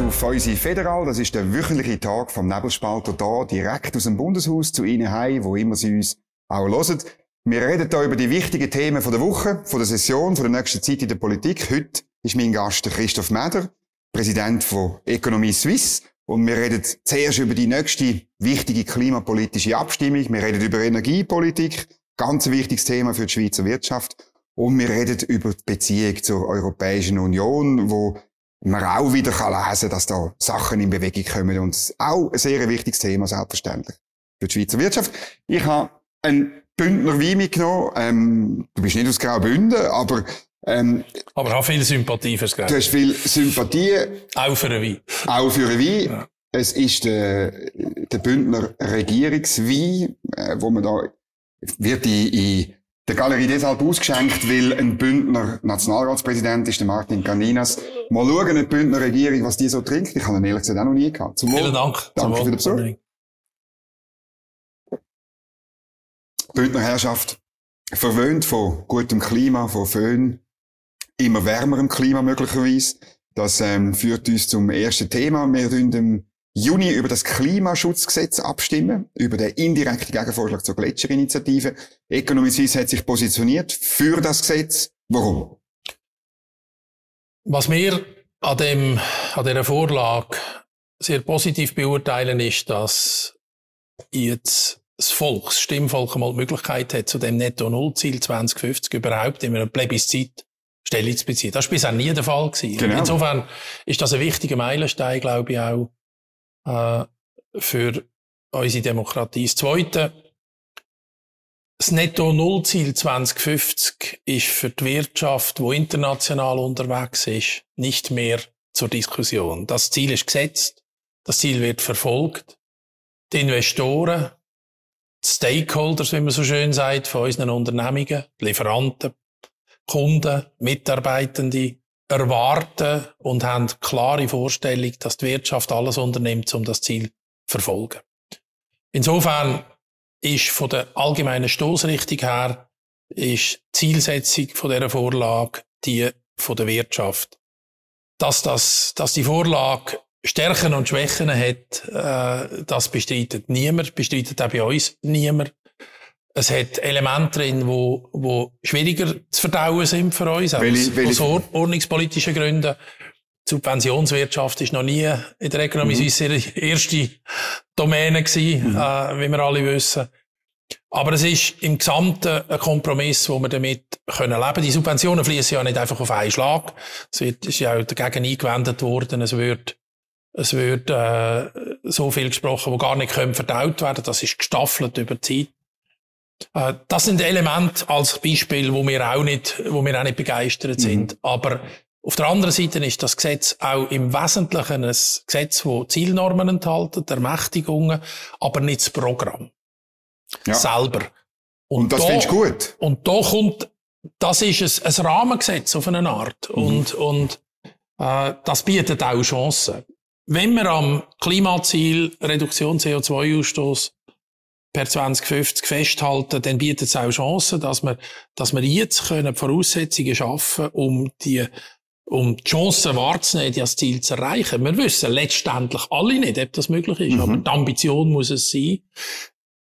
auf unsere Federal. Das ist der wöchentliche Tag vom Nebelspalter da, direkt aus dem Bundeshaus zu Ihnen heim, wo immer Sie uns auch hören. Wir reden hier über die wichtigen Themen von der Woche, von der Session, von der nächsten Zeit in der Politik. Heute ist mein Gast Christoph Meder, Präsident von Economie Suisse. Und wir reden zuerst über die nächste wichtige klimapolitische Abstimmung. Wir reden über Energiepolitik, ganz ein wichtiges Thema für die Schweizer Wirtschaft. Und wir reden über die Beziehung zur Europäischen Union, wo man auch wieder kann lesen kann, dass da Sachen in Bewegung kommen. Und auch ein sehr wichtiges Thema, selbstverständlich, für die Schweizer Wirtschaft. Ich habe einen Bündner Wein mitgenommen. Ähm, du bist nicht aus Graubünden, aber ähm, aber auch viel Sympathie fürs Graubünden. Du hast viel Sympathie. Auch für einen Wein. Auch für einen Wein. Ja. Es ist der, der Bündner Regierungswein, äh, wo man da wird in, in der Galerie deshalb ausgeschenkt, weil ein Bündner Nationalratspräsident ist, der Martin Caninas. Mal schauen, die Bündner Regierung, was die so trinkt. Ich habe ihn ehrlich gesagt auch noch nie gehabt. Zum Vielen Dank. Danke für den Besuch. Bündner Herrschaft. Verwöhnt von gutem Klima, von Föhn. Immer wärmerem Klima möglicherweise. Das ähm, führt uns zum ersten Thema. Wir tun Juni über das Klimaschutzgesetz abstimmen, über den indirekten Gegenvorschlag zur Gletscherinitiative. Economy Suisse hat sich positioniert für das Gesetz. Warum? Was wir an, dem, an dieser Vorlage sehr positiv beurteilen, ist, dass jetzt das Volk, das Stimmvolk einmal die Möglichkeit hat, zu dem Netto-Null-Ziel 2050 überhaupt in einem Plebiszit Stellung zu beziehen. Das war bisher nie der Fall. Gewesen. Genau. Insofern ist das ein wichtiger Meilenstein, glaube ich, auch äh, für unsere Demokratie. Das Zweite, das Netto-Null-Ziel 2050 ist für die Wirtschaft, die international unterwegs ist, nicht mehr zur Diskussion. Das Ziel ist gesetzt, das Ziel wird verfolgt. Die Investoren, die Stakeholders, wie man so schön sagt, von unseren Unternehmungen, die Lieferanten, Kunden, Mitarbeitende, erwarten und haben klare Vorstellung, dass die Wirtschaft alles unternimmt, um das Ziel zu verfolgen. Insofern ist von der allgemeinen Stoßrichtung her ist Zielsetzung von dieser Vorlage die von der Wirtschaft. Dass, das, dass die Vorlage Stärken und Schwächen hat, äh, das bestreitet niemand, bestreitet auch bei uns niemand. Es hat Elemente drin, wo, wo schwieriger zu verdauen sind für uns, welche, aus, aus ordnungspolitischen Gründen. Die Subventionswirtschaft ist noch nie in der Ökonomie mhm. ihre erste Domäne gewesen, mhm. äh, wie wir alle wissen. Aber es ist im Gesamten ein Kompromiss, wo wir damit können leben. Die Subventionen fließen ja nicht einfach auf einen Schlag. Es wird, ist ja auch dagegen eingewendet worden. Es wird, es wird äh, so viel gesprochen, wo gar nicht können verdaut werden. Das ist gestaffelt über Zeit. Äh, das sind Elemente als Beispiel, wo wir auch nicht, wo wir auch nicht begeistert mhm. sind. Mhm. Aber auf der anderen Seite ist das Gesetz auch im Wesentlichen ein Gesetz, das Zielnormen enthält, Ermächtigungen, aber nicht das Programm. Ja. Selber. Und, und das findest du gut? Und da kommt, das ist ein, ein Rahmengesetz auf eine Art. Mhm. Und, und äh, das bietet auch Chancen. Wenn wir am Klimaziel Reduktion CO2-Ausstoß per 2050 festhalten, dann bietet es auch Chancen, dass wir, dass wir jetzt können Voraussetzungen schaffen, um die, um die Chancen wahrzunehmen, das Ziel zu erreichen. Wir wissen letztendlich alle nicht, ob das möglich ist, mhm. aber die Ambition muss es sein.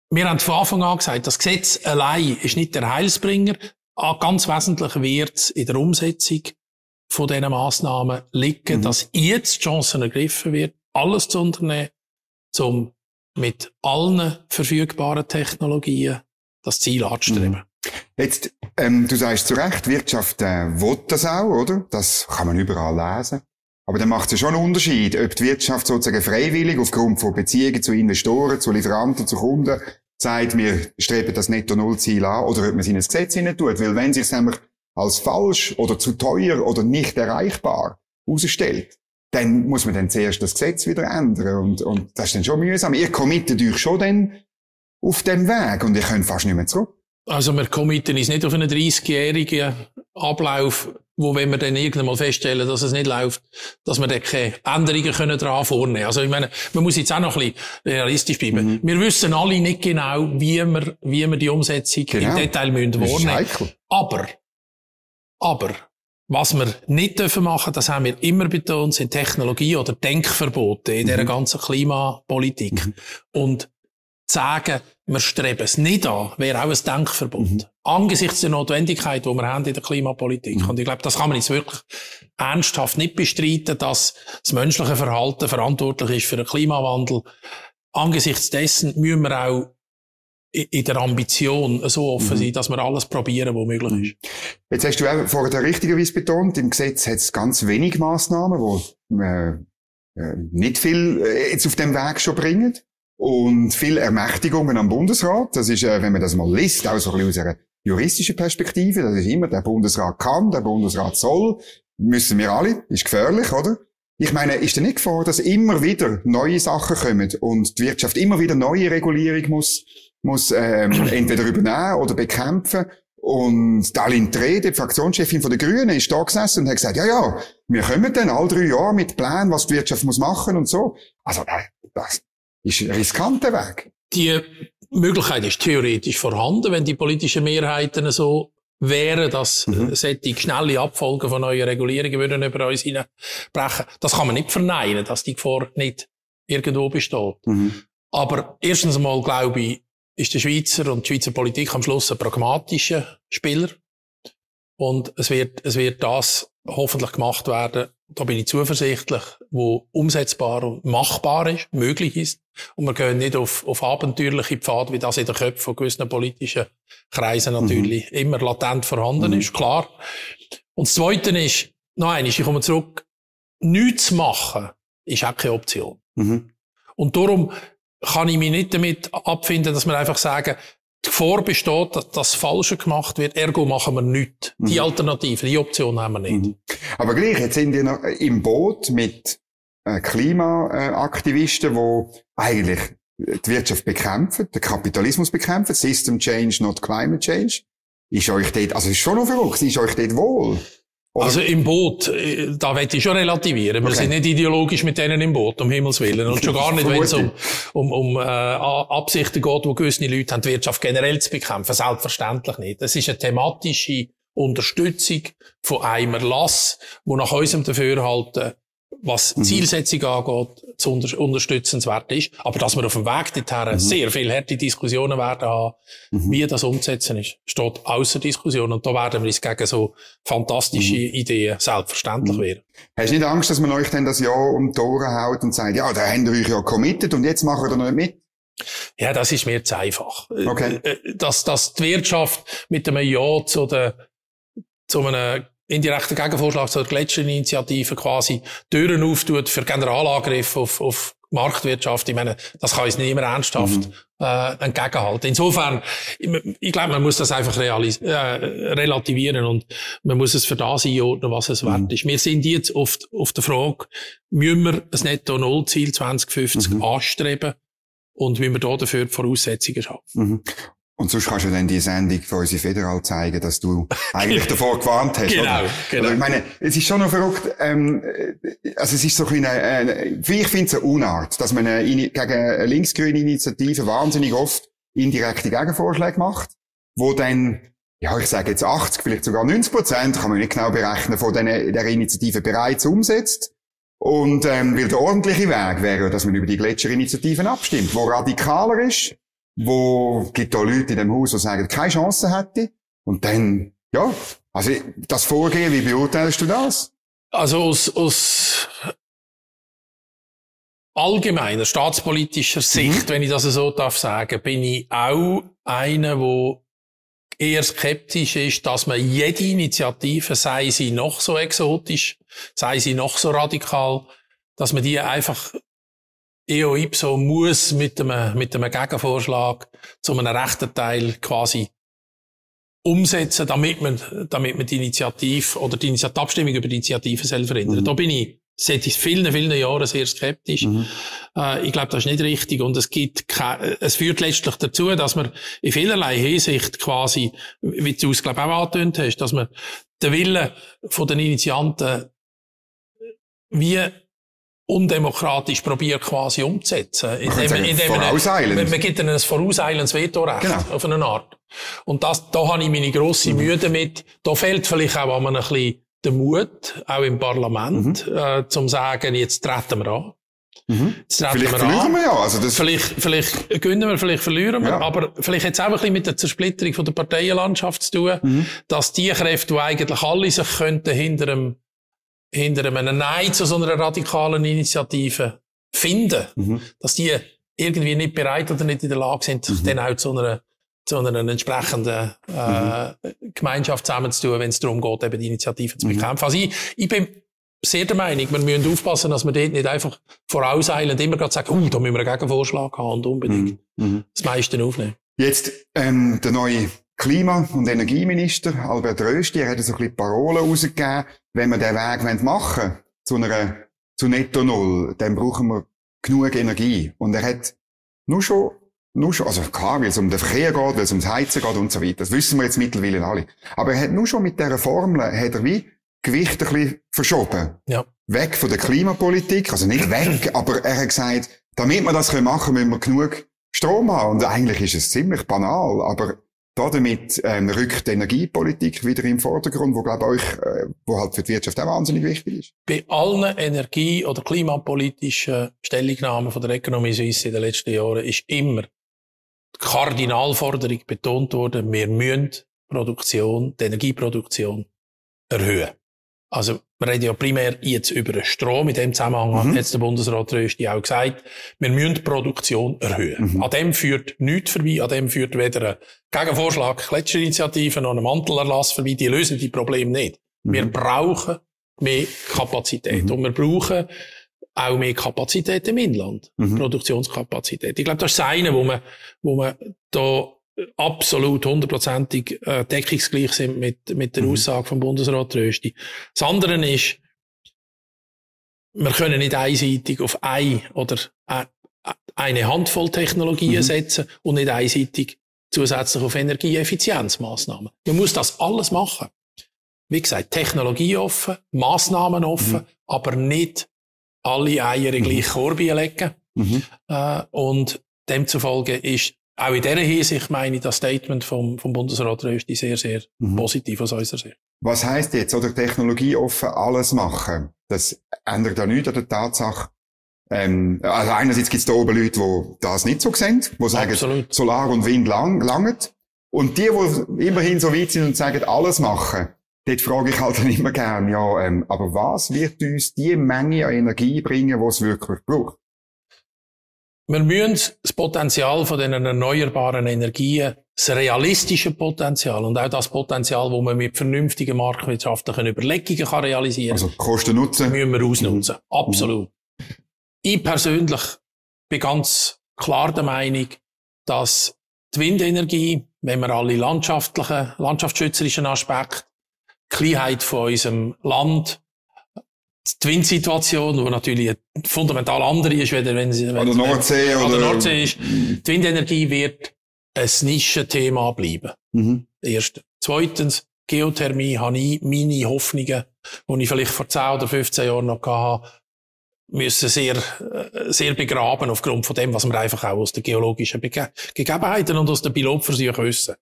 Wir haben von Anfang an gesagt, das Gesetz allein ist nicht der Heilsbringer. Ah, ganz wesentlich wird es in der Umsetzung von diesen Massnahmen liegen, mhm. dass jetzt die Chancen ergriffen wird, alles zu unternehmen, um mit allen verfügbaren Technologien das Ziel anzustreben. Mhm. Jetzt, ähm, du sagst zu Recht, Wirtschaft äh, will das auch, oder? Das kann man überall lesen. Aber dann macht es ja schon einen Unterschied, ob die Wirtschaft sozusagen freiwillig aufgrund von Beziehungen zu Investoren, zu Lieferanten, zu Kunden sagt, wir streben das Netto-Null-Ziel an, oder ob man es in ein Gesetz hinein tut. Weil wenn sich es nämlich als falsch oder zu teuer oder nicht erreichbar herausstellt, dann muss man dann zuerst das Gesetz wieder ändern. Und, und das ist dann schon mühsam. Ihr committet euch schon dann auf dem Weg und ihr könnt fast nicht mehr zurück. Also wir committen uns nicht auf einen 30-jährigen Ablauf, wo wenn wir dann irgendwann mal feststellen, dass es nicht läuft, dass wir dann keine Änderungen können daran vornehmen Also ich meine, man muss jetzt auch noch ein bisschen realistisch bleiben. Mhm. Wir wissen alle nicht genau, wie wir, wie wir die Umsetzung genau. im Detail müssen wahrnehmen. Aber, aber, Was wir nicht dürfen machen, das haben wir immer betont, sind Technologie- oder Denkverbote in mhm. dieser ganzen Klimapolitik. Mhm. Und sagen, wir streben es nicht an, wäre auch ein Denkverbot. Mhm. Angesichts der Notwendigkeit, die wir haben in der Klimapolitik. Mhm. Und ich glaube, das kann man jetzt wirklich ernsthaft nicht bestreiten, dass das menschliche Verhalten verantwortlich ist für den Klimawandel. Angesichts dessen müssen wir auch in der Ambition so offen mhm. sein, dass wir alles probieren, was möglich ist. Mhm. Jetzt hast du auch vorher richtigerweise betont, im Gesetz hat es ganz wenig Massnahmen, die äh, äh, nicht viel äh, jetzt auf dem Weg schon bringen. Und viel Ermächtigungen am Bundesrat. Das ist, äh, wenn man das mal liest, auch so ein bisschen aus einer juristischen Perspektive. Das ist immer, der Bundesrat kann, der Bundesrat soll. Müssen wir alle. Ist gefährlich, oder? Ich meine, ist denn nicht vor, dass immer wieder neue Sachen kommen und die Wirtschaft immer wieder neue Regulierung muss muss ähm, entweder übernehmen oder bekämpfen. Und Dalin Treh, die Fraktionschefin von der Grünen, ist da gesessen und hat gesagt, ja, ja, wir kommen dann all drei Jahre mit Plänen, was die Wirtschaft muss machen und so. Also, das ist ein riskanter Weg. Die Möglichkeit ist theoretisch vorhanden, wenn die politischen Mehrheiten so wären, dass mhm. solche schnelle Abfolgen von neuen Regulierungen würden über uns hineinbrechen. Das kann man nicht verneinen, dass die Gefahr nicht irgendwo besteht. Mhm. Aber erstens einmal glaube ich, ist der Schweizer und die Schweizer Politik am Schluss ein pragmatischer Spieler. Und es wird, es wird das hoffentlich gemacht werden, da bin ich zuversichtlich, wo umsetzbar und machbar ist, möglich ist. Und wir gehen nicht auf, auf abenteuerliche Pfade, wie das in den Köpfen von gewissen politischen Kreisen natürlich mhm. immer latent vorhanden mhm. ist, klar. Und das Zweite ist, noch eines, ich komme zurück, nichts zu machen, ist auch keine Option. Mhm. Und darum kann ich mich nicht damit abfinden, dass wir einfach sagen, die Gefahr besteht, dass das Falsche gemacht wird, ergo machen wir nichts. Mhm. Die Alternative, die Option haben wir nicht. Mhm. Aber gleich, jetzt sind wir noch im Boot mit äh, Klimaaktivisten, die eigentlich die Wirtschaft bekämpfen, den Kapitalismus bekämpfen, System Change, not Climate Change. Ist euch dort, also ist schon noch verrückt, ist euch dort wohl? Also im Boot, äh, da werde ich schon relativieren. Wir okay. sind nicht ideologisch mit denen im Boot, um Himmels Willen. Und schon gar nicht, wenn es um, um, um äh, Absichten geht, wo gewisse Leute haben, die Wirtschaft generell zu bekämpfen. Selbstverständlich nicht. Das ist eine thematische Unterstützung von einem Erlass, wo nach unserem Dafürhalten was mhm. Zielsetzung angeht, zu unter unterstützenswert ist. Aber dass wir auf dem Weg dorthin mhm. sehr viel harte Diskussionen werden haben, mhm. wie das umzusetzen ist, steht außer Diskussion. Und da werden wir uns gegen so fantastische mhm. Ideen selbstverständlich mhm. wehren. Hast du nicht Angst, dass man euch dann das Jahr um die Tore haut und sagt, ja, da habt ihr euch ja committed und jetzt machen wir da nicht mit? Ja, das ist mir zu einfach. Okay. Äh, äh, dass, dass die Wirtschaft mit einem Ja zu der, zu einem indirekter Gegenvorschlag zur Gletscherinitiative quasi Türen auftut für Generalangriff auf, auf Marktwirtschaft. Ich meine, das kann uns niemand ernsthaft mhm. äh, entgegenhalten. Insofern, ich, ich glaube, man muss das einfach realis äh, relativieren und man muss es für das einordnen, was es mhm. wert ist. Wir sind jetzt oft auf der Frage, müssen wir ein Netto-Null-Ziel 2050 mhm. anstreben und wie wir da dafür die Voraussetzungen schaffen. Mhm. Und sonst kannst du dann die Sendung für unsere Federal zeigen, dass du eigentlich davor gewarnt hast. Genau, oder? genau. Also ich meine, es ist schon noch verrückt, ähm, also es ist so ein eine, äh, ich finde es eine Unart, dass man eine, gegen eine linksgrüne Initiative wahnsinnig oft indirekte Gegenvorschläge macht, wo dann, ja, ich sage jetzt 80, vielleicht sogar 90 Prozent, kann man nicht genau berechnen, von den, der Initiative bereits umsetzt. Und ähm, weil der ordentliche Weg wäre, dass man über die Gletscherinitiativen abstimmt, wo radikaler ist, wo gibt da Leute in dem Haus, die sagen, keine Chance hätte. Und dann, ja, also das Vorgehen, wie beurteilst du das? Also aus, aus allgemeiner staatspolitischer Sicht, mhm. wenn ich das so darf sagen, bin ich auch einer, wo eher skeptisch ist, dass man jede Initiative, sei sie noch so exotisch, sei sie noch so radikal, dass man die einfach EO ipso muss mit einem, mit einem Gegenvorschlag zu einem rechten Teil quasi umsetzen, damit man, damit man die Initiative oder die, Initiative, die Abstimmung über die Initiative selber verändert. Mhm. Da bin ich seit vielen, vielen Jahren sehr skeptisch. Mhm. Äh, ich glaube, das ist nicht richtig und es gibt keine, es führt letztlich dazu, dass man in vielerlei Hinsicht quasi, wie du es glaube auch angetönt hast, dass man den Willen von den Initianten wie undemokratisch probiert quasi umzusetzen. Indem, sagen, indem vorauseilend. Man, man gibt ihnen ein vorauseilendes Vetorecht genau. auf eine Art. Und das, da habe ich meine grosse mhm. Mühe damit. Da fehlt vielleicht auch ein bisschen den Mut, auch im Parlament, mhm. äh, zum sagen, jetzt treten wir an. Mhm. Vielleicht wir verlieren an. wir ja. Also das vielleicht, vielleicht gewinnen wir, vielleicht verlieren wir. Ja. Aber vielleicht jetzt auch ein bisschen mit der Zersplitterung von der Parteienlandschaft zu tun, mhm. dass die Kräfte, die eigentlich alle sich könnten hinter einem, hinter einem Nein zu so einer radikalen Initiative finden, mhm. dass die irgendwie nicht bereit oder nicht in der Lage sind, mhm. dann auch zu einer, zu einer entsprechenden äh, mhm. Gemeinschaft zusammenzutun, wenn es darum geht, eben die Initiative zu mhm. bekämpfen. Also ich, ich bin sehr der Meinung, wir müssen aufpassen, dass wir dort nicht einfach vorauseilend immer gerade sagen, uh, da müssen wir einen Gegenvorschlag haben und unbedingt mhm. mhm. das meiste aufnehmen. Jetzt ähm, der neue Klima- und Energieminister Albert Rösti, er hat so ein bisschen Parolen rausgegeben, wenn wir den Weg machen wollen, zu einer zu Netto Null, dann brauchen wir genug Energie. Und er hat nur schon, nur schon, also klar, weil es um den Verkehr geht, weil es ums Heizen geht und so weiter. Das wissen wir jetzt mittlerweile alle. Aber er hat nur schon mit dieser Formel, hat er wie Gewicht ein bisschen verschoben. Ja. Weg von der Klimapolitik, also nicht weg, aber er hat gesagt, damit wir das machen können, müssen wir genug Strom haben. Und eigentlich ist es ziemlich banal, aber damit ähm, rückt die Energiepolitik wieder im Vordergrund, wo glaube ich, äh, wo halt für die Wirtschaft auch wahnsinnig wichtig ist. Bei allen Energie- oder klimapolitischen Stellungnahmen von der Economy Suisse in den letzten Jahren ist immer die Kardinalforderung betont worden, wir müssen Produktion, die Energieproduktion erhöhen. Also, wir reden ja primär jetzt über den Strom. In dem Zusammenhang mhm. hat der Bundesrat Rösti auch gesagt, wir müssen die Produktion erhöhen. Mhm. An dem führt nichts vorbei, an dem führt weder ein Gegenvorschlag, Kletscherinitiative noch ein Mantelerlass vorbei. Die lösen die Probleme nicht. Mhm. Wir brauchen mehr Kapazität. Mhm. Und wir brauchen auch mehr Kapazität im Inland. Mhm. Produktionskapazität. Ich glaube, das ist das eine, wo man, wo man da absolut hundertprozentig äh, deckungsgleich sind mit, mit der mhm. Aussage vom Bundesrat Rösti. Das andere ist, wir können nicht einseitig auf ein oder eine Handvoll Technologien mhm. setzen und nicht einseitig zusätzlich auf Energieeffizienzmaßnahmen. Man muss das alles machen. Wie gesagt, Technologie offen, Maßnahmen offen, mhm. aber nicht alle Eier in mhm. gleich Korb legen. Mhm. Äh, und demzufolge ist auch in dieser Hinsicht meine ich das Statement vom, vom Bundesrat Rösti sehr, sehr mhm. positiv aus unserer Sicht. Was heißt jetzt, oder Technologie offen alles machen? Das ändert ja nichts an der Tatsache, ähm, also einerseits gibt es da oben Leute, die das nicht so sehen, die sagen, Absolut. Solar und Wind lang, langet. Und die, die immerhin so weit sind und sagen, alles machen, dort frage ich halt dann immer gern, ja, ähm, aber was wird uns die Menge an Energie bringen, die es wirklich braucht? Wir müssen das Potenzial von den erneuerbaren Energien, das realistische Potenzial und auch das Potenzial, wo man mit vernünftigen marktwirtschaftlichen Überlegungen kann realisieren kann. Also Kosten nutzen. Müssen wir ausnutzen. Mhm. Absolut. Ich persönlich bin ganz klar der Meinung, dass die Windenergie, wenn wir alle landschaftlichen, landschaftsschützerischen Aspekte, Kleinheit von unserem Land, die Windsituation, die natürlich fundamental andere ist, wenn, wenn, Nordsee oder, oder Nordsee ist. Die Windenergie wird ein Nischenthema bleiben. Mhm. Erstens. Zweitens, Geothermie habe ich meine Hoffnungen, die ich vielleicht vor 10 oder 15 Jahren noch hatte, müssen sehr, äh, sehr begraben aufgrund von dem, was wir einfach auch aus den geologischen Bege Gegebenheiten und aus den Pilotversuchen wissen.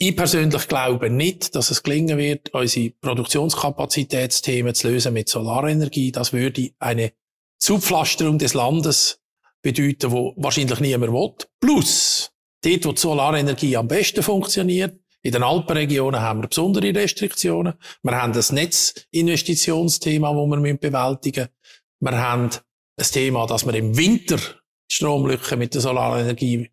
Ich persönlich glaube nicht, dass es gelingen wird, unsere Produktionskapazitätsthemen zu lösen mit Solarenergie. Das würde eine Zupflasterung des Landes bedeuten, wo wahrscheinlich niemand will. Plus, dort, wo die Solarenergie am besten funktioniert, in den Alpenregionen haben wir besondere Restriktionen. Wir haben das Netzinvestitionsthema, das wir bewältigen müssen. Wir haben ein Thema, dass wir im Winter die Stromlücke mit der Solarenergie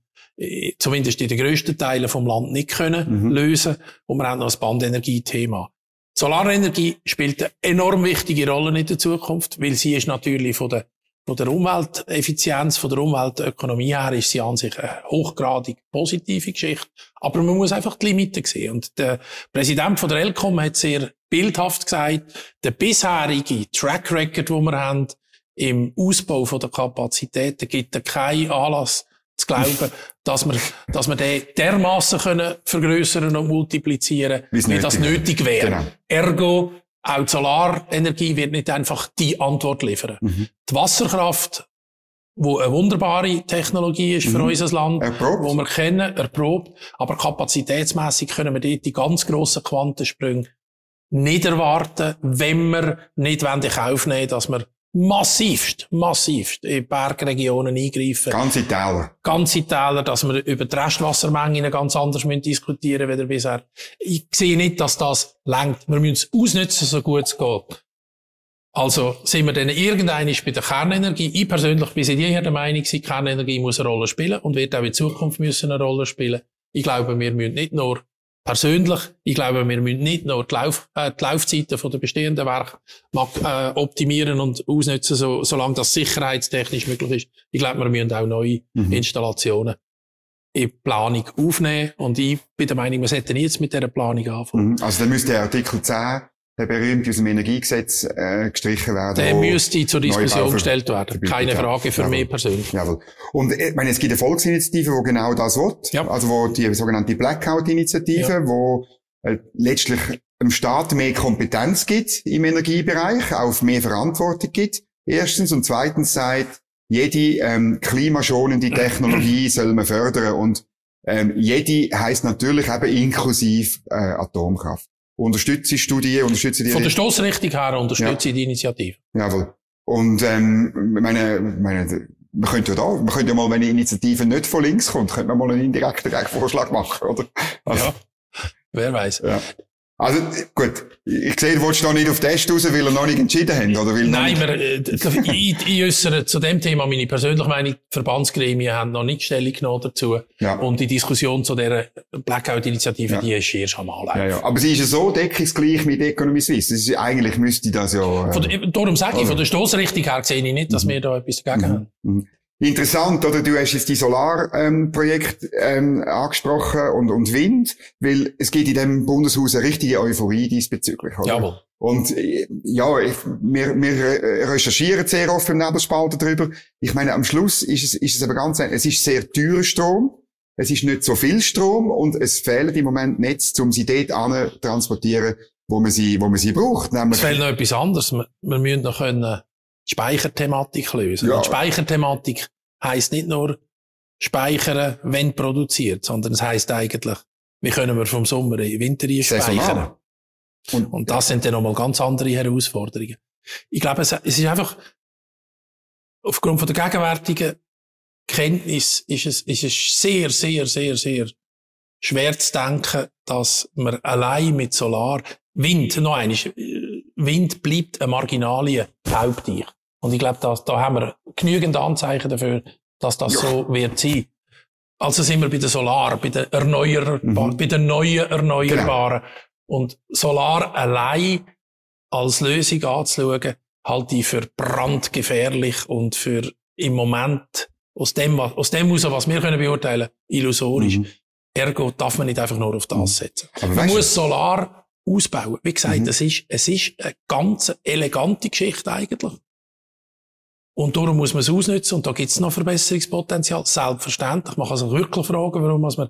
zumindest in den grössten Teilen vom Land nicht können mhm. lösen. Und wir haben noch das Bandenergie-Thema. Solarenergie spielt eine enorm wichtige Rolle in der Zukunft, weil sie ist natürlich von der, von der Umwelteffizienz, von der Umweltökonomie her, ist sie an sich eine hochgradig positive Geschichte. Aber man muss einfach die Limiten sehen. Und der Präsident von der Elcom hat sehr bildhaft gesagt, der bisherige Track Record, den wir haben, im Ausbau von der Kapazitäten gibt keinen Anlass zu glauben, dass wir, dass wir den dermassen können vergrößern und multiplizieren, wie das nötig wäre. Genau. Ergo, auch die Solarenergie wird nicht einfach die Antwort liefern. Mhm. Die Wasserkraft, wo eine wunderbare Technologie ist für mhm. unser Land, erprobt. wo wir kennen, erprobt, aber kapazitätsmässig können wir dort die ganz grossen Quantensprünge nicht erwarten, wenn wir nicht in Kauf nehmen dass wir massivst, massivst in Bergregionen eingreifen. Ganze Täler. Ganze Täler, dass wir über die Restwassermengen ganz anders müssen diskutieren müssen, wie bisher. Ich sehe nicht, dass das längt. Wir müssen es ausnutzen, so gut es geht. Also sind wir dann irgendeinisch bei der Kernenergie. Ich persönlich bin seit jeher der Meinung, die Kernenergie muss eine Rolle spielen und wird auch in Zukunft müssen eine Rolle spielen. Ich glaube, wir müssen nicht nur persönlich, ich glaube, wir müssen nicht nur die, Lauf, äh, die Laufzeiten von der bestehenden Werke äh, optimieren und ausnutzen, so, solange das sicherheitstechnisch möglich ist. Ich glaube, wir müssen auch neue mhm. Installationen in Planung aufnehmen. Und ich bin der Meinung, wir sollten jetzt mit dieser Planung anfangen. Mhm. Also dann müsste Artikel 10 der berühmte aus dem Energiegesetz äh, gestrichen werden. Der müsste zur Diskussion gestellt werden. Keine Frage für Jawohl. mich persönlich. Jawohl. Und äh, ich meine, es gibt eine Volksinitiative, die genau das will. Ja. Also wo die sogenannte Blackout-Initiative, ja. wo äh, letztlich dem Staat mehr Kompetenz gibt im Energiebereich, auf mehr Verantwortung gibt. Erstens und zweitens sagt, jede ähm, klimaschonende Technologie soll man fördern und ähm, jede heißt natürlich eben inklusiv äh, Atomkraft. Unterstütze Studie, unterstütze die... Von der Stoßrichtung her unterstütze ja. die Initiative. Jawohl. Und, ähm, meine, meine, man könnte ja da, man könnte ja mal, wenn die Initiative nicht von links kommt, könnte man mal einen indirekten Vorschlag machen, oder? Also, ja. Wer weiß. Ja. Also, gut. Ich sehe, du willst da nicht auf Test raus, weil er noch nicht entschieden haben, oder? Weil Nein, wir, äh, ich, ich äußere zu dem Thema meine persönliche Meinung. Die Verbandsgremien haben noch nicht Stellung genommen dazu. Ja. Und die Diskussion zu dieser Blackout-Initiative, ja. die ist erst am Anlaufen. Ja, ja. Aber sie ist ja so deckungsgleich mit Economy Suisse. Ist, eigentlich müsste das ja... Äh, von darum sage ich, von der Stoßrichtung her sehe ich nicht, dass mhm. wir da etwas dagegen mhm. haben. Mhm. Interessant, oder? Du hast jetzt die Solarprojekt ähm, ähm, angesprochen und, und Wind, weil es geht in dem Bundeshaus eine richtige Euphorie diesbezüglich, oder? Jawohl. Und äh, ja, ich, wir, wir recherchieren sehr oft im Nebelspalter darüber. Ich meine, am Schluss ist es, ist es aber ganz, es ist sehr teurer Strom, es ist nicht so viel Strom und es fehlen im Moment Netze, um sie dort an transportieren, wo man sie, wo man sie braucht. Nämlich es fehlt noch etwas anderes. Wir, wir müssen noch können Speicherthematik lösen. Ja. Und Speicherthematik heisst nicht nur speichern, wenn produziert, sondern es heisst eigentlich, wie können wir vom Sommer in den Winter speichern. Und, und das sind dann nochmal ganz andere Herausforderungen. Ich glaube, es, es ist einfach, aufgrund von der gegenwärtigen Kenntnis ist es, ist es sehr, sehr, sehr, sehr schwer zu denken, dass man allein mit Solar, Wind, noch einmal, Wind bleibt eine marginalie Hauptteich. Und ich glaube, da, da haben wir genügend Anzeichen dafür, dass das ja. so wird sein. Also sind wir bei der Solar, bei der Erneuerbaren, mhm. bei der neuen Erneuerbaren. Genau. Und Solar allein als Lösung anzuschauen, halte ich für brandgefährlich und für im Moment aus dem, aus dem heraus, was wir können beurteilen, illusorisch. Mhm. Ergo darf man nicht einfach nur auf das mhm. setzen. Aber man muss Solar ausbauen. Wie gesagt, mhm. es ist, es ist eine ganz elegante Geschichte eigentlich. Und darum muss man es ausnutzen und da gibt es noch Verbesserungspotenzial. Selbstverständlich. Man kann sich wirklich fragen, warum man,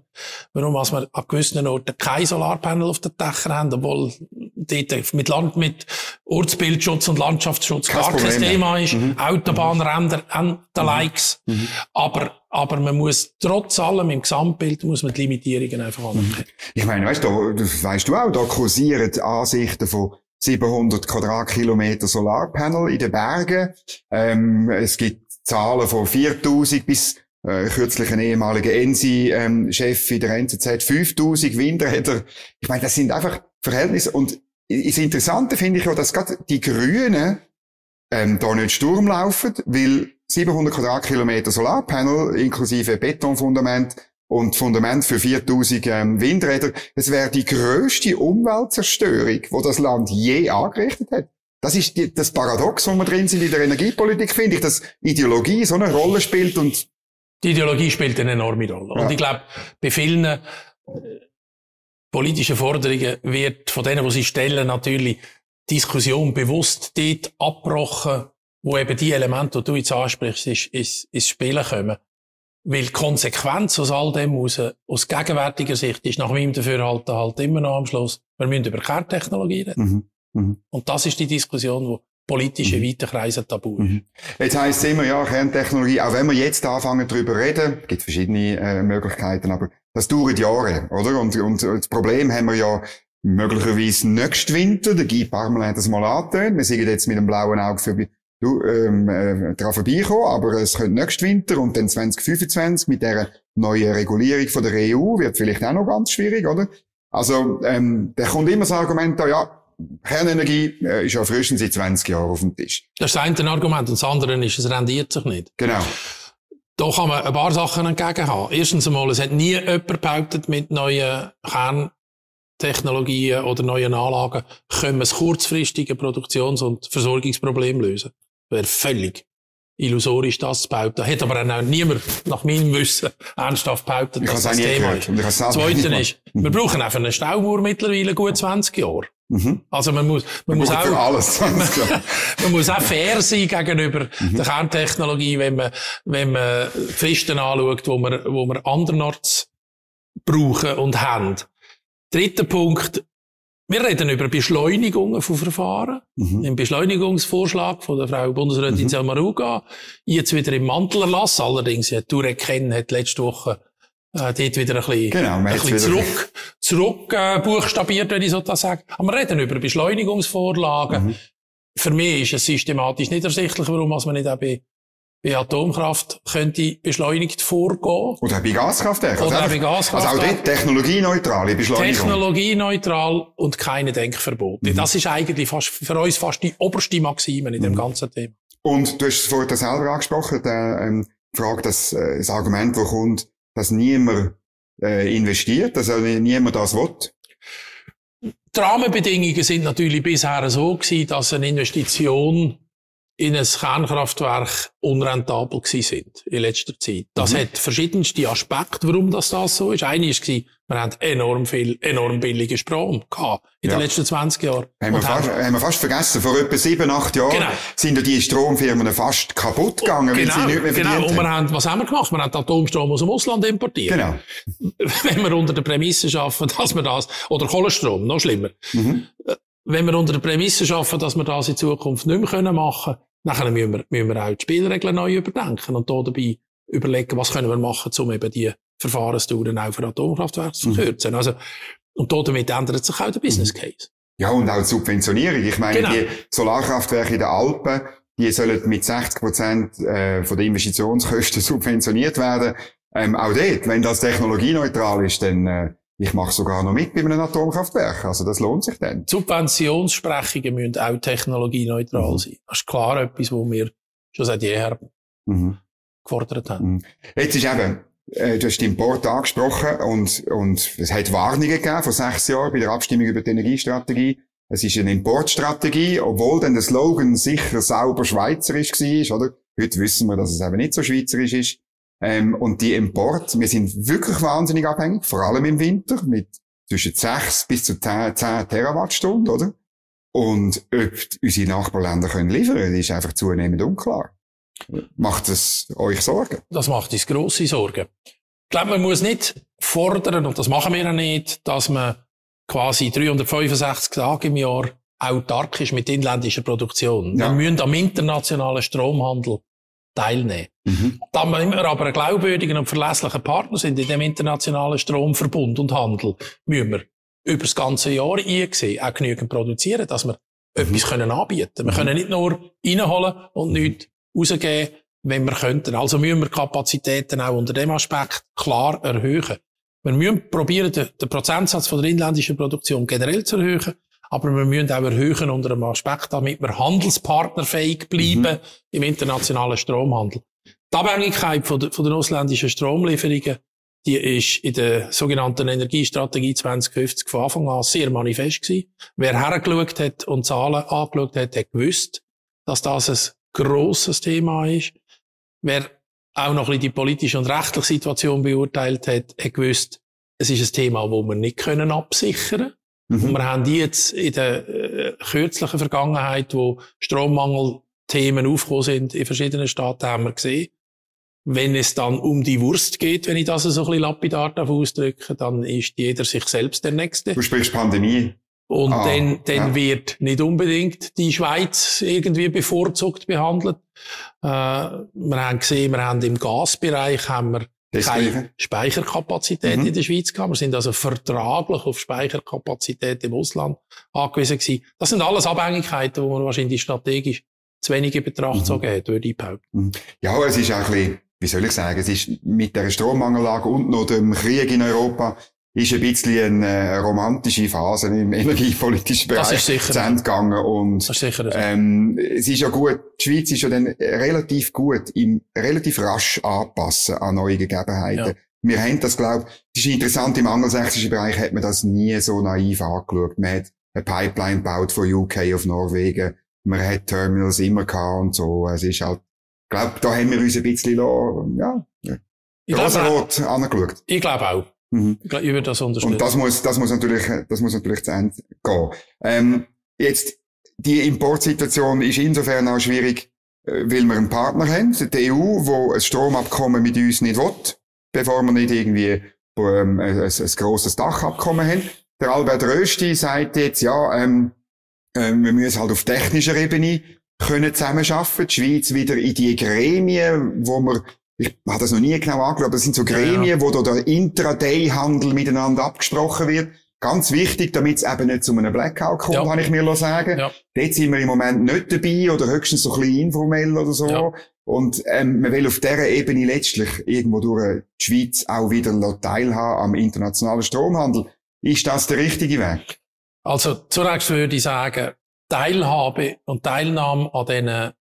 warum man an gewissen Orten kein Solarpanel auf den Dächern haben, obwohl dort mit, Land, mit Ortsbildschutz und Landschaftsschutz kein gar Problem kein Thema ist. Mhm. Autobahnränder und the mhm. likes. Mhm. Aber, aber man muss trotz allem im Gesamtbild muss man die Limitierungen einfach anerkennen. Ich meine, weißt du, das weißt du auch, da kursieren Ansichten von 700 Quadratkilometer Solarpanel in den Bergen. Ähm, es gibt Zahlen von 4000 bis äh, kürzlich ein ehemaliger Ensi-Chef ähm, in der NZZ 5000 Windräder. Ich meine, das sind einfach Verhältnisse. Und das Interessante finde ich auch, dass gerade die Grünen ähm, da nicht Sturm laufen, weil 700 Quadratkilometer Solarpanel inklusive Betonfundament und Fundament für 4000 ähm, Windräder. Es wäre die größte Umweltzerstörung, wo das Land je angerichtet hat. Das ist die, das Paradox, wo wir drin sind in der Energiepolitik, finde ich, dass Ideologie so eine Rolle spielt und die Ideologie spielt eine enorme Rolle. Ja. Und ich glaube, bei vielen äh, politischen Forderungen wird von denen, die sie stellen, natürlich Diskussion bewusst dort abgebrochen, wo eben die Elemente, die du jetzt ansprichst, ins, ins Spielen kommen. Weil die Konsequenz aus all dem aus, aus gegenwärtiger Sicht ist nach meinem Dafürhalten halt immer noch am Schluss, wir müssen über Kerntechnologie reden. Mhm. Mhm. Und das ist die Diskussion, wo politische mhm. weite Kreise tabu ist. Mhm. Jetzt heisst es immer, ja, Kerntechnologie, auch wenn wir jetzt anfangen darüber reden, gibt verschiedene äh, Möglichkeiten, aber das dauert Jahre, oder? Und, und das Problem haben wir ja möglicherweise nächsten Winter, der Guy Parmelin hat das mal angetönt, wir sind jetzt mit dem blauen Auge für, du, ähm, äh, daran vorbeikommen, aber es könnte nächsten Winter und dann 2025 mit der neuen Regulierung von der EU wird vielleicht auch noch ganz schwierig, oder? Also, ähm, da kommt immer das Argument da, ja, Kernenergie äh, ist ja frühestens seit 20 Jahren auf dem Tisch. Das ist das eine Argument. Und das andere ist, es rendiert sich nicht. Genau. Da kann man ein paar Sachen entgegen haben. Erstens einmal, es hat nie jemand behauptet, mit neuen Kerntechnologien oder neuen Anlagen können wir das kurzfristige Produktions- und Versorgungsproblem lösen. Das wäre völlig illusorisch, das zu behaupten. Hat aber auch niemand, nach meinem Wissen, ernsthaft behauptet, dass das Thema ist. Zweitens ist, wir brauchen einfach einen Staubohr mittlerweile gut 20 Jahre. Mhm. Also man muss, man, muss auch, alles, man, man, muss auch fair sein gegenüber mhm. der Kerntechnologie, wenn man, wenn man Fristen anschaut, wo wir, wo wir andernorts brauchen und haben. Dritter Punkt. Wir reden über Beschleunigungen von Verfahren. Mhm. Im Beschleunigungsvorschlag von der Frau Bundesrätin mhm. Selmaruga. Jetzt wieder im Mantelerlass. Allerdings, ja, Tourek Ken hat letzte Woche äh, dort wieder ein bisschen, genau, ein bisschen zurück, zurück äh, buchstabiert, wenn ich so das sage. Aber wir reden über Beschleunigungsvorlagen. Mhm. Für mich ist es systematisch nicht ersichtlich, warum man nicht auch bei, bei Atomkraft könnte beschleunigt vorgehen. Oder bei Gaskraftwerken. Oder also bei Gaskraftwerken. Also auch dort technologieneutrale Beschleunigung. Technologieneutral und keine Denkverbote. Mhm. Das ist eigentlich fast, für uns fast die oberste Maxime in dem mhm. ganzen Thema. Und du hast es vorhin selber angesprochen, der, ähm, Frage, dass, äh, das Argument, das kommt, dass niemand äh, investiert, dass also niemand das will? Die Rahmenbedingungen sind natürlich bisher so gewesen, dass eine Investition in ein Kernkraftwerk unrentabel gewesen sind in letzter Zeit. Das mhm. hat verschiedenste Aspekte, warum das, das so ist. Eine ist gewesen, wir haben enorm viel, enorm billigen Strom gehabt in ja. den letzten 20 Jahren. Haben wir, fast, haben wir fast vergessen. Vor etwa sieben, acht Jahren genau. sind ja die Stromfirmen fast kaputt gegangen, genau, weil sie nicht mehr Genau, und wir haben, was haben wir gemacht? Wir haben Atomstrom aus dem Ausland importiert. Genau. Wenn wir unter der Prämisse schaffen, dass wir das, oder Kohlenstrom, noch schlimmer. Mhm. Wenn wir unter der Prämisse schaffen, dass wir das in Zukunft nicht mehr machen können, dann müssen wir, müssen wir auch die Spielregeln neu überdenken und da dabei überlegen, was können wir machen, um eben die Verfahrensdauern auch für Atomkraftwerke zu verkürzen. Mhm. Also, und damit ändert sich auch der Business. Case. Ja, und auch die Subventionierung. Ich meine, genau. die Solarkraftwerke in den Alpen, die sollen mit 60 Prozent äh, von den Investitionskosten subventioniert werden. Ähm, auch dort, wenn das technologieneutral ist, dann äh, ich mache sogar noch mit bei einem Atomkraftwerk. Also das lohnt sich dann. Subventionssprechungen müssen auch technologieneutral mhm. sein. Das ist klar etwas, was wir schon seit jeher mhm. gefordert haben. Mhm. Jetzt ist eben, äh, du hast den Import angesprochen und, und es hat Warnungen gegeben vor sechs Jahren bei der Abstimmung über die Energiestrategie. Es ist eine Importstrategie, obwohl dann der Slogan sicher sauber schweizerisch war, oder? Heute wissen wir, dass es eben nicht so schweizerisch ist. Ähm, und die Import, wir sind wirklich wahnsinnig abhängig, vor allem im Winter, mit zwischen 6 bis zu 10, 10 Terawattstunden, oder? Und ob unsere Nachbarländer können liefern, ist einfach zunehmend unklar. Macht es euch Sorgen? Das macht uns grosse Sorgen. Ich glaube, man muss nicht fordern, und das machen wir ja nicht, dass man quasi 365 Tage im Jahr autark ist mit inländischer Produktion. Ja. Wir müssen am internationalen Stromhandel teilnehmen. Mhm. Da wir aber ein glaubwürdiger und verlässlicher Partner sind in dem internationalen Stromverbund und Handel, müssen wir über das ganze Jahr eingesehen auch genügend produzieren, dass wir mhm. etwas können anbieten. Wir mhm. können nicht nur reinholen und mhm. nichts rausgeben, wenn wir könnten. Also müssen wir Kapazitäten auch unter dem Aspekt klar erhöhen. Wir müssen probieren, den, den Prozentsatz von der inländischen Produktion generell zu erhöhen, aber wir müssen auch erhöhen unter einem Aspekt, damit wir handelspartnerfähig bleiben mhm. im internationalen Stromhandel. Die Abhängigkeit von, der, von den ausländischen Stromlieferungen, die ist in der sogenannten Energiestrategie 2050 von Anfang an sehr manifest gewesen. Wer hergeschaut hat und Zahlen angeschaut hat, hat gewusst, dass das ein grosses Thema ist. Wer auch noch ein bisschen die politische und rechtliche Situation beurteilt hat, hat gewusst, es ist ein Thema, wo wir nicht können absichern mhm. Und wir haben die jetzt in der äh, kürzlichen Vergangenheit, wo Strommangelthemen aufgekommen sind in verschiedenen Staaten, haben wir gesehen, wenn es dann um die Wurst geht, wenn ich das so ein bisschen lapidar ausdrücke, dann ist jeder sich selbst der Nächste. Du sprichst Pandemie. Und ah, dann, dann ja. wird nicht unbedingt die Schweiz irgendwie bevorzugt behandelt. Äh, wir haben gesehen, wir haben im Gasbereich haben wir keine Speicherkapazität mhm. in der Schweiz gehabt. Wir sind also vertraglich auf Speicherkapazität im Ausland angewiesen gewesen. Das sind alles Abhängigkeiten, wo man wahrscheinlich strategisch zu wenig in Betracht mhm. hat, würde ich behaupten. Mhm. Ja, es ist auch ein bisschen, wie soll ich sagen, es ist mit der Strommangellage und noch dem Krieg in Europa ist ein bisschen eine äh, romantische Phase im energiepolitischen Bereich zu Ende gegangen. Und, das ist sicher ähm, es ist ja gut, die Schweiz ist ja dann relativ gut im relativ rasch anpassen an neue Gegebenheiten. Ja. Wir haben das, glaube ich, ist interessant, im angelsächsischen Bereich hat man das nie so naiv angeschaut. Man hat eine Pipeline gebaut von UK auf Norwegen. Man hat Terminals immer gehabt und so. Es ist halt, ich glaube, da haben wir uns ein bisschen, ja, rosarot angeschaut. Ich glaube auch. Mhm. Ich würde das unterstützen. Und das muss, das muss natürlich, das muss natürlich zu Ende gehen. Ähm, jetzt, die Importsituation ist insofern auch schwierig, äh, weil wir einen Partner haben, die EU, wo ein Stromabkommen mit uns nicht will, bevor wir nicht irgendwie ähm, ein, ein, ein grosses Dachabkommen haben. Der Albert Rösti sagt jetzt, ja, ähm, äh, wir müssen halt auf technischer Ebene können zusammenarbeiten, die Schweiz wieder in die Gremien, wo wir ich habe das noch nie genau angeschaut, aber das sind so Gremien, ja, wo da der Intraday-Handel miteinander abgesprochen wird. Ganz wichtig, damit es eben nicht zu einem Blackout kommt, ja. kann ich mir sagen. Ja. Dort sind wir im Moment nicht dabei oder höchstens so ein bisschen informell oder so. Ja. Und ähm, man will auf dieser Ebene letztlich irgendwo durch die Schweiz auch wieder teilhaben am internationalen Stromhandel. Ist das der richtige Weg? Also zunächst würde ich sagen, Teilhabe und Teilnahme an diesen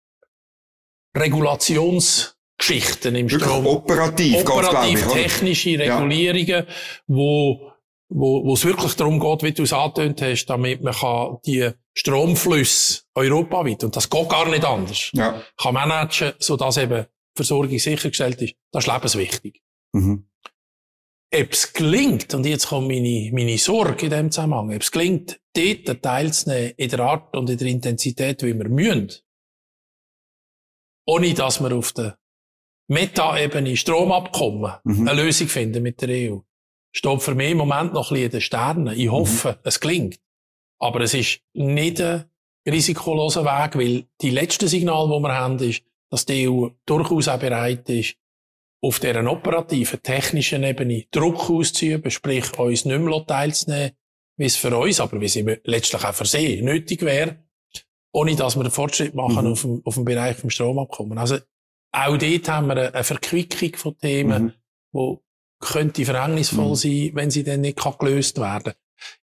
Regulations- Geschichten im Strom. Operativ, operativ ganz technische Regulierungen, ja. wo wo, wo es wirklich darum geht, wie du es angetönt hast, damit man kann die Stromflüsse europaweit, und das geht gar nicht anders, ja. kann managen, sodass eben Versorgung sichergestellt ist. Das ist lebenswichtig. Mhm. Ob es gelingt, und jetzt kommt meine, meine Sorge in dem Zusammenhang, ob es gelingt, dort teilzunehmen in der Art und in der Intensität, wie wir müssen, ohne dass wir auf der Meta-Ebene Stromabkommen mhm. eine Lösung finden mit der EU. Steht für mich im Moment noch ein bisschen in den Sternen. Ich hoffe, mhm. es gelingt. Aber es ist nicht ein risikoloser Weg, weil die letzte Signal, die wir haben, ist, dass die EU durchaus auch bereit ist, auf deren operativen, technischen Ebene Druck auszuüben, sprich, uns nicht mehr teilzunehmen, wie es für uns, aber wie es letztlich auch für sie nötig wäre, ohne dass wir einen Fortschritt machen mhm. auf, dem, auf dem Bereich vom Stromabkommen. Also, auch dort haben wir eine Verquickung von Themen, mhm. wo könnte verhängnisvoll mhm. sein, wenn sie dann nicht gelöst werden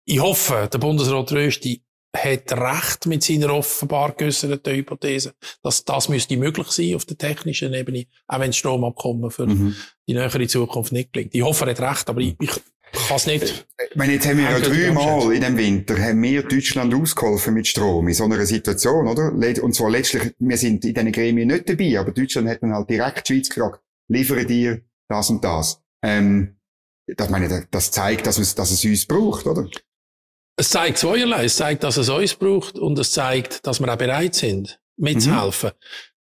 Ich hoffe, der Bundesrat Rösti hat recht mit seiner offenbar geäusserten Hypothese, dass das müsste möglich sein auf der technischen Ebene, auch wenn das Stromabkommen für mhm. die nähere Zukunft nicht gelingt. Ich hoffe, er hat recht, aber ich, ich kann es nicht. Ich meine, jetzt haben wir ja dreimal in dem Winter, haben wir Deutschland ausgeholfen mit Strom in so einer Situation, oder? Und zwar letztlich, wir sind in diesen Gremien nicht dabei, aber Deutschland hat dann halt direkt die Schweiz gefragt, liefere dir das und das. Ähm, das meine, das zeigt, dass es, dass es uns braucht, oder? Es zeigt zweierlei. Es zeigt, dass es uns braucht und es zeigt, dass wir auch bereit sind, mitzuhelfen.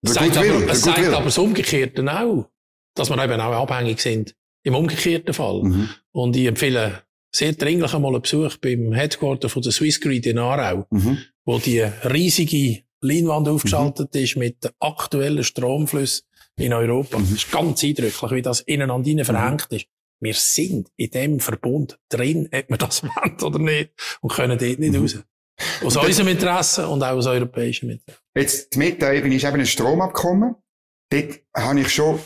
Mhm. Es zeigt, aber, es zeigt aber das Umgekehrte auch, dass wir eben auch abhängig sind im umgekehrten Fall. Mhm. Und ich empfehle sehr dringlich einmal einen Besuch beim Headquarter von der Swissgrid in Aarau, mhm. wo die riesige Leinwand aufgeschaltet mhm. ist mit den aktuellen Stromflüssen in Europa. Mhm. Das ist ganz eindrücklich, wie das ineinander mhm. verhängt ist. Wir sind in dem Verbund drin, ob wir das wollen oder nicht, und können dort nicht mhm. raus. Aus unserem Interesse und auch aus europäischem Interesse. Jetzt, die Meta-Ebene ist eben ein Stromabkommen. Dort habe ich schon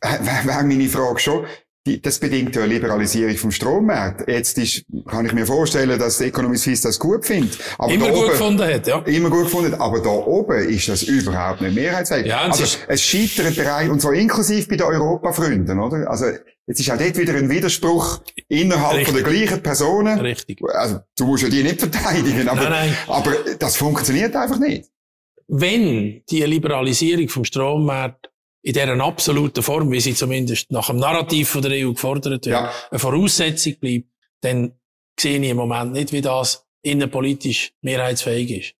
wäre meine Frage schon, die, das bedingt ja eine Liberalisierung vom Strommarkt. Jetzt ist, kann ich mir vorstellen, dass die Economy Suisse das gut findet. Aber immer gut oben, gefunden hat, ja. Immer gut gefunden, aber da oben ist das überhaupt nicht mehrheitsfähig. Ja, also, es, scheitert Bereich, und zwar inklusive bei den Europafreunden, oder? Also, jetzt ist auch dort wieder ein Widerspruch innerhalb Richtig. von der gleichen Personen. Richtig. Also, du musst ja die nicht verteidigen, aber, nein, nein. aber das funktioniert einfach nicht. Wenn die Liberalisierung vom Strommarkt in dieser absoluten Form, wie sie zumindest nach dem Narrativ von der EU gefordert wird, ja. eine Voraussetzung bleibt, dann sehe ich im Moment nicht, wie das innenpolitisch mehrheitsfähig ist.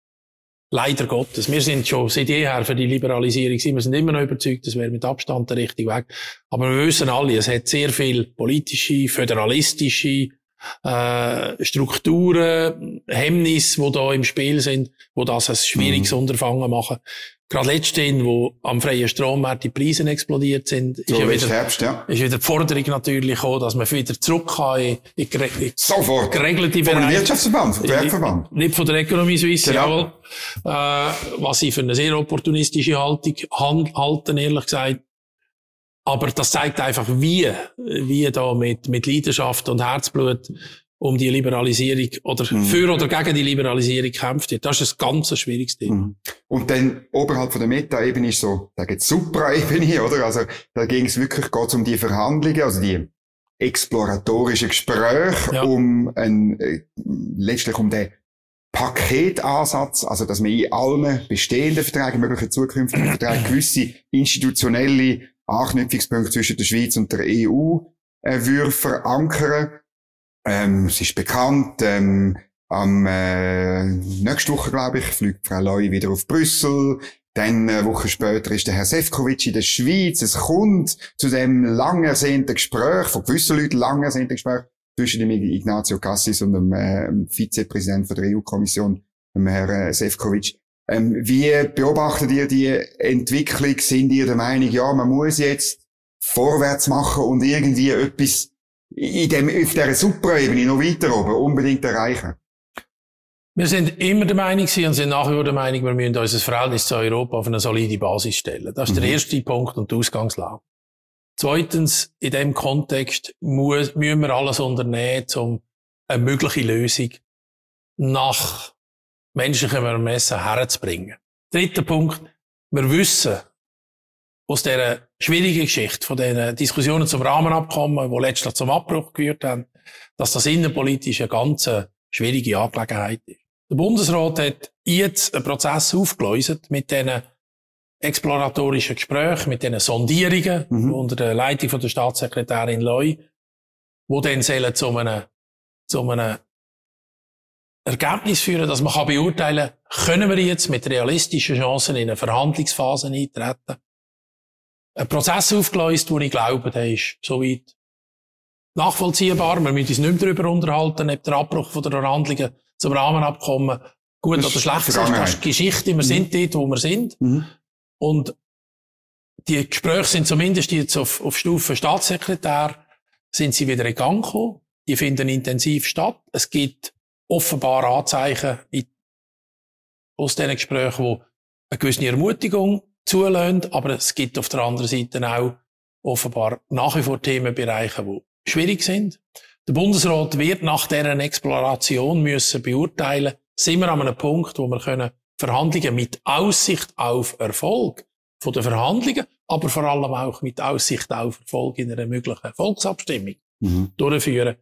Leider Gottes. Wir sind schon seit jeher für die Liberalisierung. Wir sind immer noch überzeugt, das wäre mit Abstand der richtige Weg. Aber wir wissen alle, es hat sehr viel politische, föderalistische äh, Strukturen, Hemmnisse, die da im Spiel sind, wo das ein schwieriges mhm. Unterfangen machen. Gerade letztens, wo am freien Strommarkt die Preise explodiert sind, so ist, ja wieder, Herbst, ja. ist wieder die Forderung natürlich gekommen, dass man wieder zurück kann in, in, in Sofort. geregelte Vom Wirtschaftsverband, vom Gewerbeverband. Nicht von der Ökonomie Suisse, genau. jawohl. Äh, was ich für eine sehr opportunistische Haltung halten, ehrlich gesagt. Aber das zeigt einfach, wie, wie da mit, mit Leidenschaft und Herzblut um die Liberalisierung oder mhm. für oder gegen die Liberalisierung kämpft wird. Das ist ein ganz schwieriges Thema. Mhm. Und dann oberhalb von der Meta-Ebene ist so, da geht Supra-Ebene, oder? Also da ging es wirklich geht's um die Verhandlungen, also die exploratorischen Gespräche, ja. um ein, äh, letztlich um den Paketansatz, also dass man in allen bestehenden Verträgen, möglichen zukünftigen Verträgen gewisse institutionelle Anknüpfungspunkte zwischen der Schweiz und der EU äh, würde verankern ähm, es ist bekannt, ähm, am äh, nächste Woche, glaube ich, fliegt Frau Leu wieder auf Brüssel. Dann eine Woche später ist der Herr Sefcovic in der Schweiz. Es kommt zu dem lang ersehnten Gespräch, von gewissen Leuten lang ersehnten Gespräch zwischen dem Ignazio Cassis und dem äh, Vizepräsidenten der EU-Kommission, dem Herrn äh, Sefcovic. Ähm, wie beobachtet ihr die Entwicklung? Sind ihr der Meinung, ja, man muss jetzt vorwärts machen und irgendwie etwas in dem, auf dieser Superebene noch weiter oben unbedingt erreichen? Wir sind immer der Meinung gewesen und sind nach wie vor der Meinung, wir müssen unser Verhältnis zu Europa auf eine solide Basis stellen. Das ist mhm. der erste Punkt und die Ausgangslage. Zweitens, in dem Kontext muss, müssen wir alles unternehmen, um eine mögliche Lösung nach menschlichem Ermessen herzubringen. Dritter Punkt, wir wissen, aus dieser schwierigen Geschichte, von den Diskussionen zum Rahmenabkommen, die letztlich zum Abbruch geführt haben, dass das innenpolitisch eine ganz schwierige Angelegenheit ist. Der Bundesrat hat jetzt einen Prozess aufgelöst mit diesen exploratorischen Gesprächen, mit diesen Sondierungen mhm. unter der Leitung von der Staatssekretärin Leu, wo dann sollen zu einem, zu einem Ergebnis führen, dass man beurteilen kann, können wir jetzt mit realistischen Chancen in eine Verhandlungsphase eintreten ein Prozess aufgelöst, wo ich glaube, der ist soweit nachvollziehbar. Wir müssen uns nicht mehr darüber unterhalten, ob der Abbruch von der Verhandlungen zum Rahmenabkommen gut oder schlecht ist. Das ist Geschichte. Wir mhm. sind dort, wo wir sind. Mhm. Und die Gespräche sind zumindest jetzt auf, auf Stufe Staatssekretär, sind sie wieder in Gang gekommen. Die finden intensiv statt. Es gibt offenbar Anzeichen aus diesen Gesprächen, wo eine gewisse Ermutigung zulässt, aber es gibt auf der anderen Seite auch offenbar nach wie vor Themenbereiche, die schwierig sind. Der Bundesrat wird nach deren Exploration müssen beurteilen, sind wir an einem Punkt, wo wir können Verhandlungen mit Aussicht auf Erfolg von den Verhandlungen, aber vor allem auch mit Aussicht auf Erfolg in einer möglichen Volksabstimmung mhm. durchführen.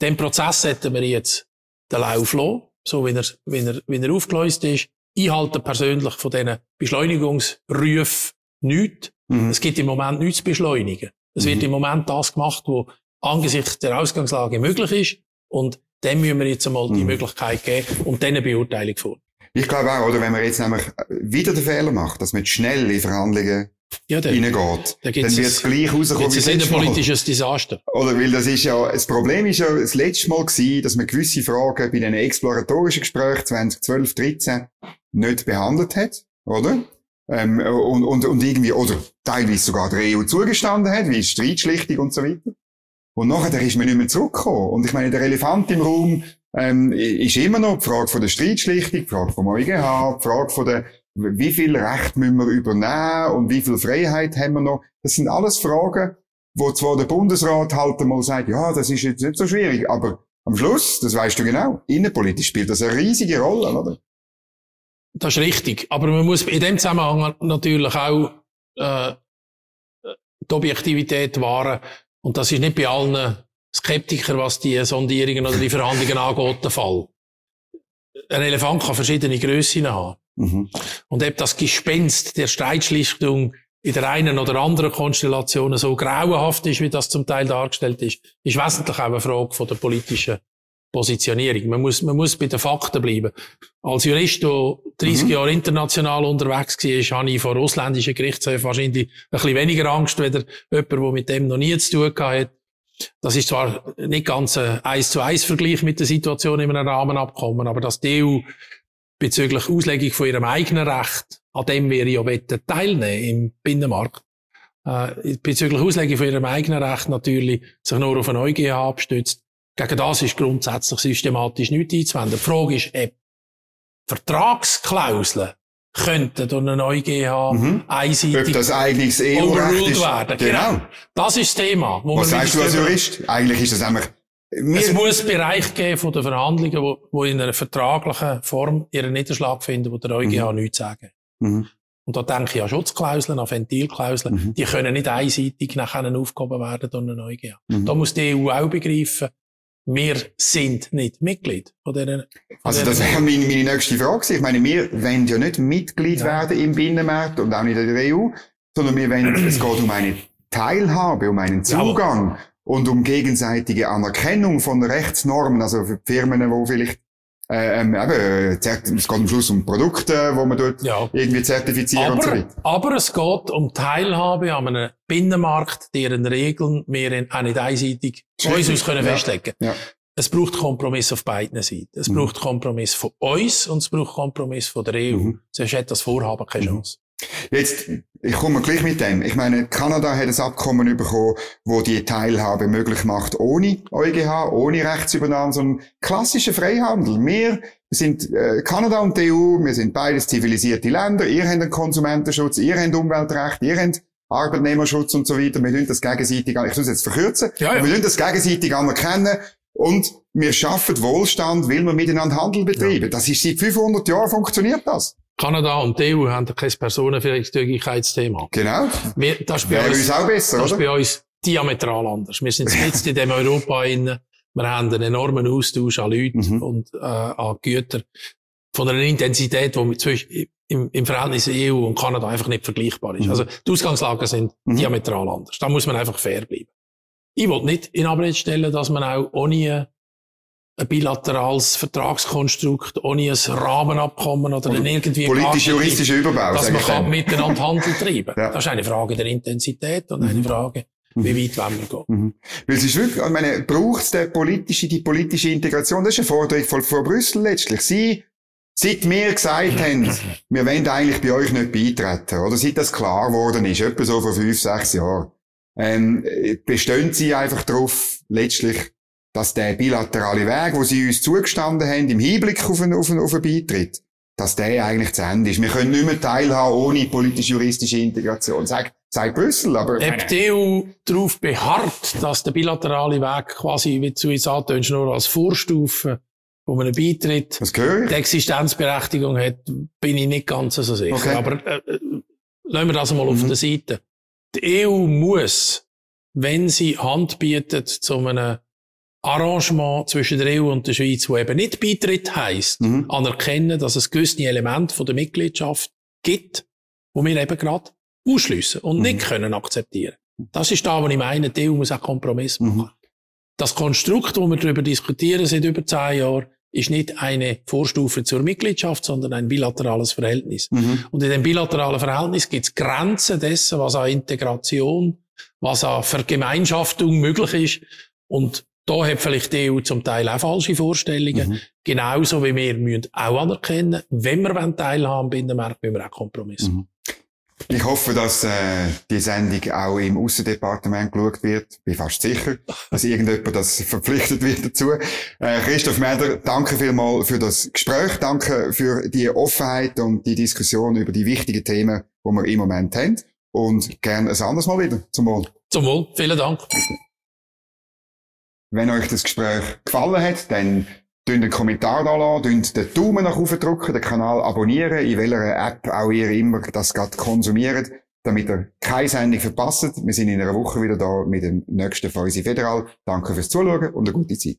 Den Prozess hätten wir jetzt den Lauf lassen, so wie er, wie er, wie er aufgelöst ist. Ich halte persönlich von diesen Beschleunigungsrufen nichts. Mhm. Es gibt im Moment nichts zu beschleunigen. Es mhm. wird im Moment das gemacht, was angesichts der Ausgangslage möglich ist. Und dem müssen wir jetzt einmal mhm. die Möglichkeit geben und dann eine Beurteilung vor. Ich glaube auch, oder wenn man jetzt nämlich wieder den Fehler macht, dass man schnell in Verhandlungen ja, dann, reingeht, dann, dann wird es gleich rauskommen wie das ein politisches Desaster. Oder weil das ist ja, das Problem ist ja das letzte Mal gewesen, dass man gewisse Fragen bei den exploratorischen Gesprächen 2012, 13 nicht behandelt hat, oder? Ähm, und, und, und irgendwie, oder teilweise sogar der EU zugestanden hat, wie Streitschlichtung und so weiter. Und nachher ist man nicht mehr zurückgekommen. Und ich meine, der Elefant im Raum ähm, ist immer noch die Frage von der Streitschlichtung, die Frage vom EuGH, die Frage von der, wie viel Recht müssen wir übernehmen und wie viel Freiheit haben wir noch. Das sind alles Fragen, wo zwar der Bundesrat halt einmal sagt, ja, das ist jetzt nicht so schwierig, aber am Schluss, das weißt du genau, innenpolitisch spielt das eine riesige Rolle, oder? Das ist richtig. Aber man muss in dem Zusammenhang natürlich auch äh, die Objektivität wahren. Und das ist nicht bei allen Skeptikern, was die Sondierungen oder die Verhandlungen angeht, der Fall. Ein Elefant kann verschiedene Grössen haben. Mhm. Und ob das Gespenst der Streitschlichtung in der einen oder anderen Konstellation so grauenhaft ist, wie das zum Teil dargestellt ist, ist wesentlich auch eine Frage von der politischen Positionierung. Man muss, man muss bei den Fakten bleiben. Als Jurist, der 30 mhm. Jahre international unterwegs war, habe ich vor ausländischen Gerichtshöfen wahrscheinlich ein bisschen weniger Angst, weder jemand, der mit dem noch nie zu tun hat. Das ist zwar nicht ganz ein eins zu eins Vergleich mit der Situation in einem Rahmenabkommen, aber dass die EU bezüglich Auslegung von ihrem eigenen Recht an dem wir ja teilnehmen im Binnenmarkt, äh, bezüglich Auslegung von ihrem eigenen Recht natürlich sich nur auf ein EuGH abstützt. Gegen das ist grundsätzlich systematisch nichts einzuwenden. Die Frage ist, ob Vertragsklauseln könnten durch eine EuGH mhm. einseitig Ob das eigentlich EU-Recht werden. Genau. genau. Das ist das Thema. Was sagst du als Jurist? Eigentlich ist das es muss Bereich geben von den Verhandlungen, wo, wo in einer vertraglichen Form ihren Niederschlag finden, wo der EuGH mhm. nichts sagen. Mhm. Und da denke ich an Schutzklauseln, an Ventilklauseln. Mhm. Die können nicht einseitig nachher aufgehoben werden durch eine EuGH. Mhm. Da muss die EU auch begreifen, wir sind nicht Mitglied von dieser, von Also das wäre meine, meine nächste Frage. Ich meine, wir wollen ja nicht Mitglied ja. werden im Binnenmarkt und auch nicht in der EU, sondern wir wollen, es geht um eine Teilhabe, um einen Zugang. Ja und um gegenseitige Anerkennung von Rechtsnormen, also für Firmen, wo vielleicht äh, ähm, eben, es geht am Schluss um Produkte, wo man dort ja. irgendwie zertifizieren aber, und so weiter. Aber es geht um Teilhabe an einem Binnenmarkt, deren Regeln wir auch nicht einseitig uns aus können ja. festlegen ja. Es braucht Kompromiss auf beiden Seiten. Es mhm. braucht Kompromiss von uns und es braucht Kompromiss von der EU. Mhm. Sonst hat das Vorhaben keine mhm. Chance. Jetzt, ich komme gleich mit dem. Ich meine, Kanada hat ein Abkommen bekommen, wo die Teilhabe möglich macht, ohne EuGH, ohne Rechtsübernahme, sondern klassischer Freihandel. Wir sind äh, Kanada und die EU, wir sind beides zivilisierte Länder. Ihr habt einen Konsumentenschutz, ihr habt Umweltrecht, ihr habt Arbeitnehmerschutz und so weiter. Wir müssen das gegenseitig, ich muss jetzt verkürzen, ja, ja. wir müssen das gegenseitig anerkennen. Und wir schaffen Wohlstand, weil wir miteinander Handel betreiben. Ja. Das ist seit 500 Jahren funktioniert das. Kanada und die EU haben kein Personenfreizügigkeitsthema. Genau. Wir, das ist bei uns, uns auch besser, Das oder? ist bei uns diametral anders. Wir sind jetzt in dem Europa in, wir haben einen enormen Austausch an Leuten mhm. und äh, an Gütern von einer Intensität, die zwischen, im, im Verhältnis EU und Kanada einfach nicht vergleichbar ist. Mhm. Also die Ausgangslagen sind mhm. diametral anders. Da muss man einfach fair bleiben. Ich will nicht in Abrede stellen, dass man auch ohne ein bilaterales Vertragskonstrukt ohne ein Rahmenabkommen oder ein irgendwie politisch-juristischer Überbau, dass man kann miteinander Handel treiben. ja. Das ist eine Frage der Intensität und eine mhm. Frage, wie weit wollen wir gehen. Mhm. Weil es ist wirklich, ich meine, braucht es die politische, die politische Integration? Das ist eine Forderung von, von Brüssel letztlich. Sie, seit wir gesagt haben, wir wollen eigentlich bei euch nicht beitreten, oder seit das klar geworden ist, etwa so vor fünf, sechs Jahren, ähm, bestehen Sie einfach darauf, letztlich dass der bilaterale Weg, wo sie uns zugestanden haben, im Hinblick auf einen, auf einen, auf einen Beitritt, dass der eigentlich zu Ende ist. Wir können nicht mehr teilhaben ohne politisch-juristische Integration. Sagt, sagt Brüssel, aber... Ob die EU darauf beharrt, dass der bilaterale Weg quasi, wie du jetzt antönst, nur als Vorstufe wo einen Beitritt die Existenzberechtigung hat, bin ich nicht ganz so sicher. Okay. Aber äh, äh, lassen wir das mal mhm. auf der Seite. Die EU muss, wenn sie Hand bietet zu einem Arrangement zwischen der EU und der Schweiz, wo eben nicht Beitritt heisst, mhm. anerkennen, dass es gewisse Elemente von der Mitgliedschaft gibt, wo wir eben gerade ausschliessen und mhm. nicht können akzeptieren. Das ist da, wo ich meine, die EU muss auch Kompromiss machen. Mhm. Das Konstrukt, wo wir darüber diskutieren seit über zehn Jahren, ist nicht eine Vorstufe zur Mitgliedschaft, sondern ein bilaterales Verhältnis. Mhm. Und in dem bilateralen Verhältnis gibt es Grenzen dessen, was an Integration, was an Vergemeinschaftung möglich ist. Und da hat vielleicht die EU zum Teil auch falsche Vorstellungen. Mhm. Genauso wie wir müssen auch anerkennen, wenn wir teilhaben am Binnenmarkt, müssen wir auch Kompromisse mhm. Ich hoffe, dass äh, die Sendung auch im Aussendepartement geschaut wird. Bin fast sicher, dass irgendjemand das verpflichtet wird dazu. Äh, Christoph Meder, danke vielmals für das Gespräch. Danke für die Offenheit und die Diskussion über die wichtigen Themen, die wir im Moment haben. Und gerne ein anderes Mal wieder. Zum Wohl. Zum Wohl. Vielen Dank. Wenn euch das Gespräch gefallen hat, dann Dünnt einen Kommentar da lassen, den Daumen nach oben drücken, den Kanal abonnieren, in welcher App auch ihr immer das gerade konsumiert, damit ihr keine Sendung verpasst. Wir sind in einer Woche wieder da mit dem nächsten Fäusi Federal. Danke fürs Zuschauen und eine gute Zeit.